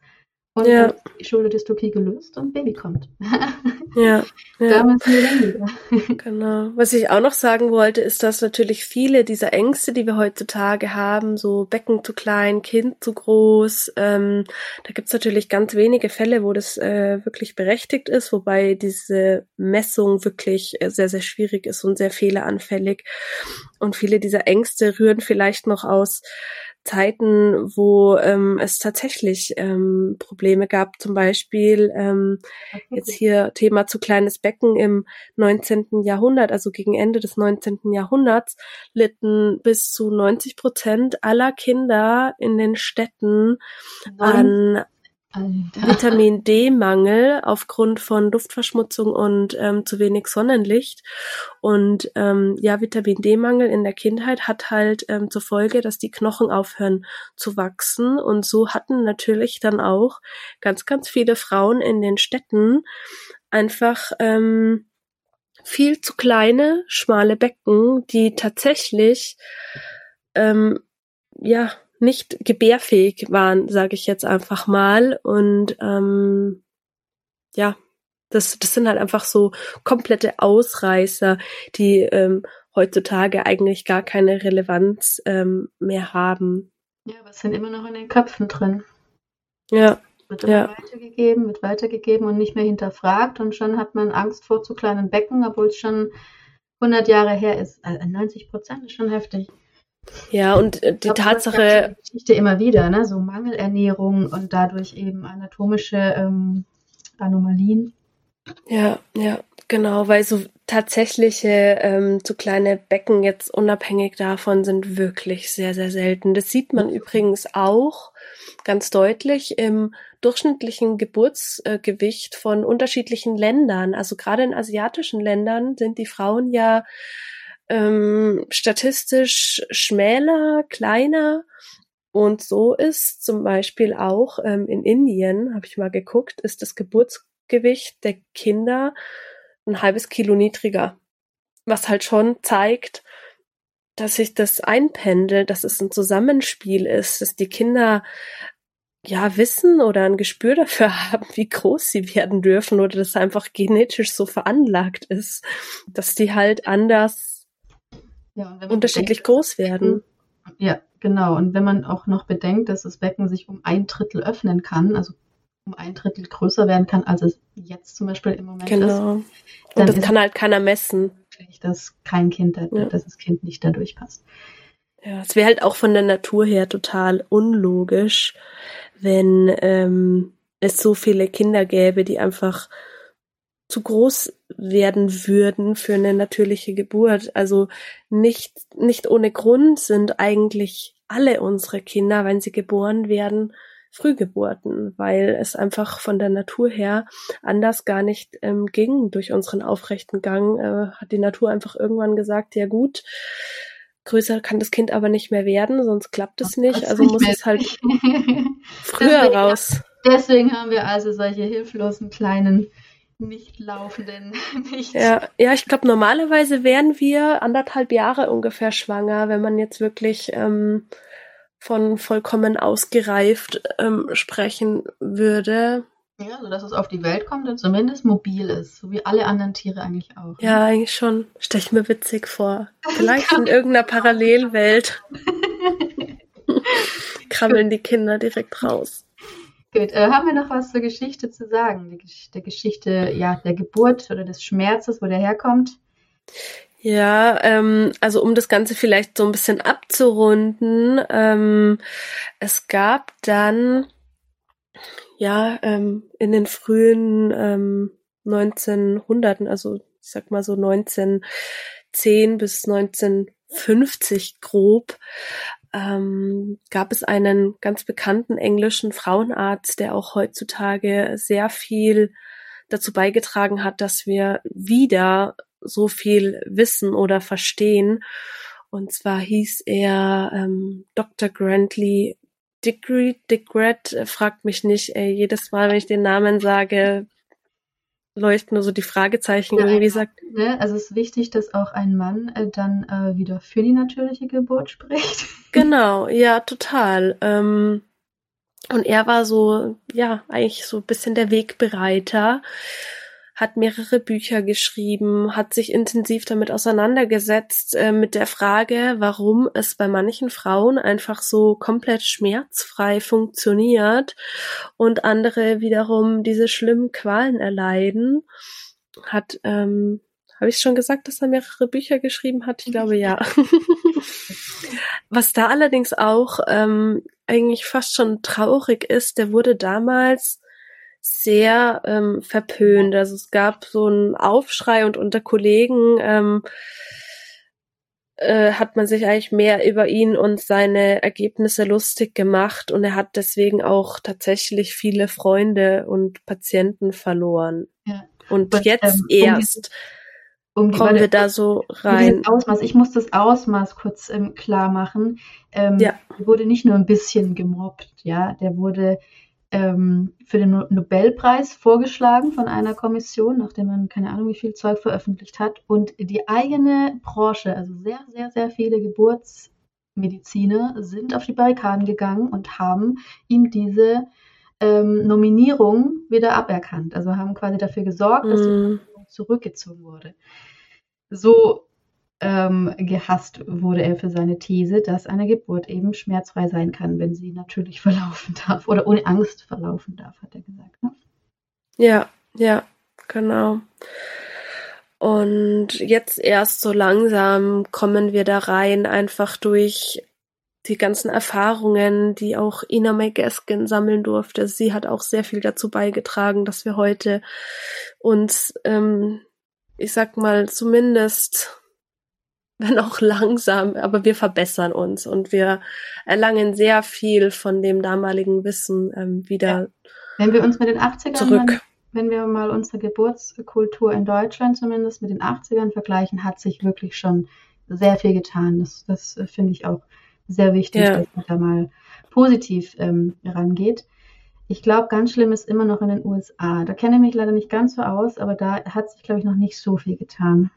Und ja. dann die Schulterdystokie gelöst und Baby kommt. ja. ja. Damals wieder. genau. Was ich auch noch sagen wollte, ist, dass natürlich viele dieser Ängste, die wir heutzutage haben, so Becken zu klein, Kind zu groß, ähm, da gibt's natürlich ganz wenige Fälle, wo das äh, wirklich berechtigt ist, wobei diese Messung wirklich äh, sehr, sehr schwierig ist und sehr fehleranfällig. Und viele dieser Ängste rühren vielleicht noch aus Zeiten, wo ähm, es tatsächlich ähm, Probleme gab, zum Beispiel ähm, jetzt hier Thema zu kleines Becken im 19. Jahrhundert, also gegen Ende des 19. Jahrhunderts, litten bis zu 90 Prozent aller Kinder in den Städten an. Vitamin D-Mangel aufgrund von Luftverschmutzung und ähm, zu wenig Sonnenlicht. Und ähm, ja, Vitamin D-Mangel in der Kindheit hat halt ähm, zur Folge, dass die Knochen aufhören zu wachsen. Und so hatten natürlich dann auch ganz, ganz viele Frauen in den Städten einfach ähm, viel zu kleine, schmale Becken, die tatsächlich ähm, ja nicht gebärfähig waren, sage ich jetzt einfach mal. Und ähm, ja, das, das sind halt einfach so komplette Ausreißer, die ähm, heutzutage eigentlich gar keine Relevanz ähm, mehr haben. Ja, aber es sind immer noch in den Köpfen drin. Ja. Wird immer ja. weitergegeben, wird weitergegeben und nicht mehr hinterfragt und schon hat man Angst vor zu kleinen Becken, obwohl es schon 100 Jahre her ist. Also 90 Prozent ist schon heftig. Ja, und äh, die glaube, Tatsache. Die Geschichte immer wieder, ne? So Mangelernährung und dadurch eben anatomische ähm, Anomalien. Ja, ja, genau, weil so tatsächliche ähm, zu kleine Becken jetzt unabhängig davon sind wirklich sehr, sehr selten. Das sieht man übrigens auch ganz deutlich im durchschnittlichen Geburtsgewicht von unterschiedlichen Ländern. Also gerade in asiatischen Ländern sind die Frauen ja ähm, statistisch schmäler, kleiner. Und so ist zum Beispiel auch ähm, in Indien, habe ich mal geguckt, ist das Geburtsgewicht der Kinder ein halbes Kilo niedriger. Was halt schon zeigt, dass sich das einpendelt, dass es ein Zusammenspiel ist, dass die Kinder ja wissen oder ein Gespür dafür haben, wie groß sie werden dürfen oder dass einfach genetisch so veranlagt ist, dass die halt anders ja, unterschiedlich bedenkt, groß werden. Ja, genau. Und wenn man auch noch bedenkt, dass das Becken sich um ein Drittel öffnen kann, also um ein Drittel größer werden kann, als es jetzt zum Beispiel im Moment genau. ist. Und das kann halt keiner messen. Dass kein Kind, ja. dass das Kind nicht da durchpasst. Ja, es wäre halt auch von der Natur her total unlogisch, wenn ähm, es so viele Kinder gäbe, die einfach zu groß werden würden für eine natürliche Geburt. Also nicht, nicht ohne Grund sind eigentlich alle unsere Kinder, wenn sie geboren werden, Frühgeburten, weil es einfach von der Natur her anders gar nicht ähm, ging. Durch unseren aufrechten Gang äh, hat die Natur einfach irgendwann gesagt, ja gut, größer kann das Kind aber nicht mehr werden, sonst klappt es nicht. Also muss es halt früher deswegen, raus. Deswegen haben wir also solche hilflosen kleinen nicht laufenden, nicht. Ja, ja ich glaube, normalerweise wären wir anderthalb Jahre ungefähr schwanger, wenn man jetzt wirklich ähm, von vollkommen ausgereift ähm, sprechen würde. Ja, so dass es auf die Welt kommt und zumindest mobil ist, so wie alle anderen Tiere eigentlich auch. Ne? Ja, eigentlich schon. Stell ich mir witzig vor. Vielleicht in irgendeiner Parallelwelt krabbeln die Kinder direkt raus. Gut, äh, haben wir noch was zur Geschichte zu sagen? Der Geschichte ja, der Geburt oder des Schmerzes, wo der herkommt? Ja, ähm, also um das Ganze vielleicht so ein bisschen abzurunden, ähm, es gab dann ja ähm, in den frühen ähm, 1900 also ich sag mal so 1910 bis 1950 grob, ähm, gab es einen ganz bekannten englischen Frauenarzt, der auch heutzutage sehr viel dazu beigetragen hat, dass wir wieder so viel wissen oder verstehen. Und zwar hieß er ähm, Dr. Grantley Digre, Digret, fragt mich nicht, ey, jedes Mal, wenn ich den Namen sage, leuchten nur so die Fragezeichen ja, irgendwie sagt. Ne? Also es ist wichtig, dass auch ein Mann äh, dann äh, wieder für die natürliche Geburt spricht. Genau, ja, total. Ähm, und er war so, ja, eigentlich so ein bisschen der Wegbereiter hat mehrere Bücher geschrieben, hat sich intensiv damit auseinandergesetzt äh, mit der Frage, warum es bei manchen Frauen einfach so komplett schmerzfrei funktioniert und andere wiederum diese schlimmen Qualen erleiden. Hat, ähm, habe ich schon gesagt, dass er mehrere Bücher geschrieben hat? Ich glaube ja. Was da allerdings auch ähm, eigentlich fast schon traurig ist, der wurde damals sehr ähm, verpönt. Also es gab so einen Aufschrei und unter Kollegen ähm, äh, hat man sich eigentlich mehr über ihn und seine Ergebnisse lustig gemacht und er hat deswegen auch tatsächlich viele Freunde und Patienten verloren. Ja. Und, und jetzt ähm, erst um die, kommen wir da so rein. Ausmaß. Ich muss das Ausmaß kurz ähm, klar machen. Ähm, ja. Der wurde nicht nur ein bisschen gemobbt, ja, der wurde ähm, für den Nobelpreis vorgeschlagen von einer Kommission, nachdem man keine Ahnung wie viel Zeug veröffentlicht hat. Und die eigene Branche, also sehr, sehr, sehr viele Geburtsmediziner sind auf die Barrikaden gegangen und haben ihm diese ähm, Nominierung wieder aberkannt. Also haben quasi dafür gesorgt, dass die mm. Nominierung zurückgezogen wurde. So ähm, gehasst wurde er für seine These, dass eine Geburt eben schmerzfrei sein kann, wenn sie natürlich verlaufen darf oder ohne Angst verlaufen darf, hat er gesagt. Ne? Ja, ja, genau. Und jetzt erst so langsam kommen wir da rein, einfach durch die ganzen Erfahrungen, die auch Ina May Gaskin sammeln durfte. Sie hat auch sehr viel dazu beigetragen, dass wir heute uns, ähm, ich sag mal, zumindest wenn auch langsam, aber wir verbessern uns und wir erlangen sehr viel von dem damaligen Wissen ähm, wieder. Ja. Wenn wir uns mit den 80ern, zurück. Dann, wenn wir mal unsere Geburtskultur in Deutschland zumindest mit den 80ern vergleichen, hat sich wirklich schon sehr viel getan. Das, das äh, finde ich auch sehr wichtig, ja. dass man da mal positiv ähm, rangeht. Ich glaube, ganz schlimm ist immer noch in den USA. Da kenne ich mich leider nicht ganz so aus, aber da hat sich, glaube ich, noch nicht so viel getan.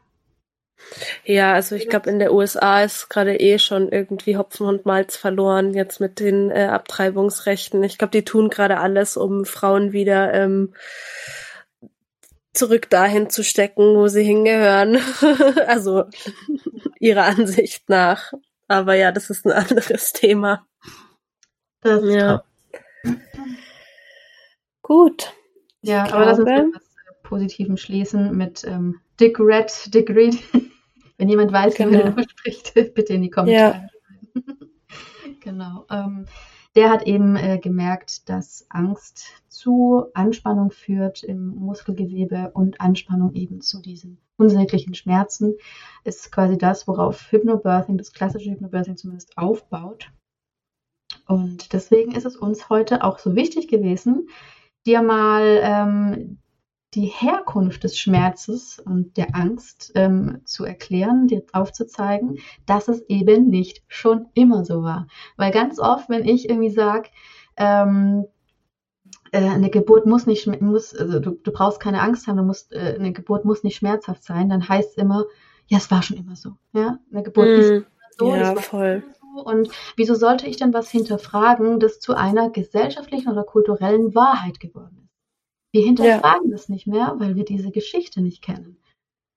Ja, also ich glaube, in der USA ist gerade eh schon irgendwie Hopfen und Malz verloren, jetzt mit den äh, Abtreibungsrechten. Ich glaube, die tun gerade alles, um Frauen wieder ähm, zurück dahin zu stecken, wo sie hingehören. also ihrer Ansicht nach. Aber ja, das ist ein anderes Thema. Das ja. Gut. Ja, aber lass uns mit was Positivem schließen mit ähm, Dick Red, Dick Reed. Wenn jemand weiß, wie man genau. spricht, bitte in die Kommentare. Ja. genau. Ähm, der hat eben äh, gemerkt, dass Angst zu Anspannung führt im Muskelgewebe und Anspannung eben zu diesen unsäglichen Schmerzen. Ist quasi das, worauf Hypnobirthing, das klassische Hypnobirthing zumindest aufbaut. Und deswegen ist es uns heute auch so wichtig gewesen, dir mal ähm, die Herkunft des Schmerzes und der Angst ähm, zu erklären, dir aufzuzeigen, dass es eben nicht schon immer so war. Weil ganz oft, wenn ich irgendwie sage, ähm, äh, eine Geburt muss nicht, muss, also du, du brauchst keine Angst haben, du musst, äh, eine Geburt muss nicht schmerzhaft sein, dann heißt es immer, ja, es war schon immer so. Ja, eine Geburt mm, ist immer so. Ja, voll. So. Und wieso sollte ich denn was hinterfragen, das zu einer gesellschaftlichen oder kulturellen Wahrheit geworden ist? Wir hinterfragen ja. das nicht mehr, weil wir diese Geschichte nicht kennen.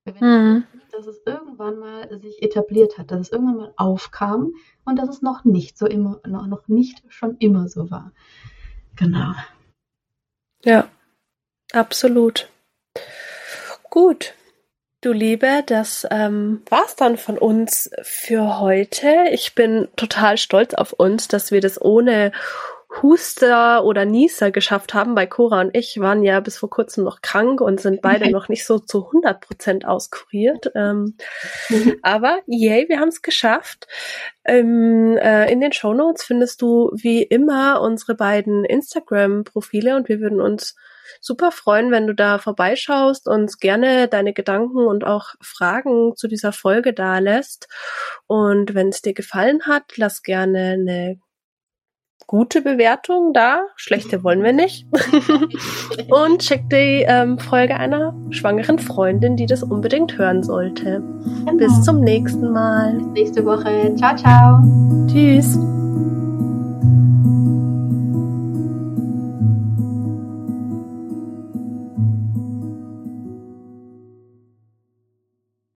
Mhm. Dass es irgendwann mal sich etabliert hat, dass es irgendwann mal aufkam und dass es noch nicht so immer, noch, noch nicht schon immer so war. Genau. Ja, absolut. Gut. Du Liebe, das ähm, war's dann von uns für heute. Ich bin total stolz auf uns, dass wir das ohne Huster oder Nieser geschafft haben. Bei Cora und ich waren ja bis vor kurzem noch krank und sind beide noch nicht so zu 100 Prozent auskuriert. Ähm, mhm. Aber yay, wir haben es geschafft. Ähm, äh, in den Show Notes findest du wie immer unsere beiden Instagram-Profile und wir würden uns super freuen, wenn du da vorbeischaust, und gerne deine Gedanken und auch Fragen zu dieser Folge da lässt. Und wenn es dir gefallen hat, lass gerne eine gute Bewertung da. Schlechte wollen wir nicht. und schick die ähm, Folge einer schwangeren Freundin, die das unbedingt hören sollte. Genau. Bis zum nächsten Mal. Bis nächste Woche. Ciao, ciao. Tschüss.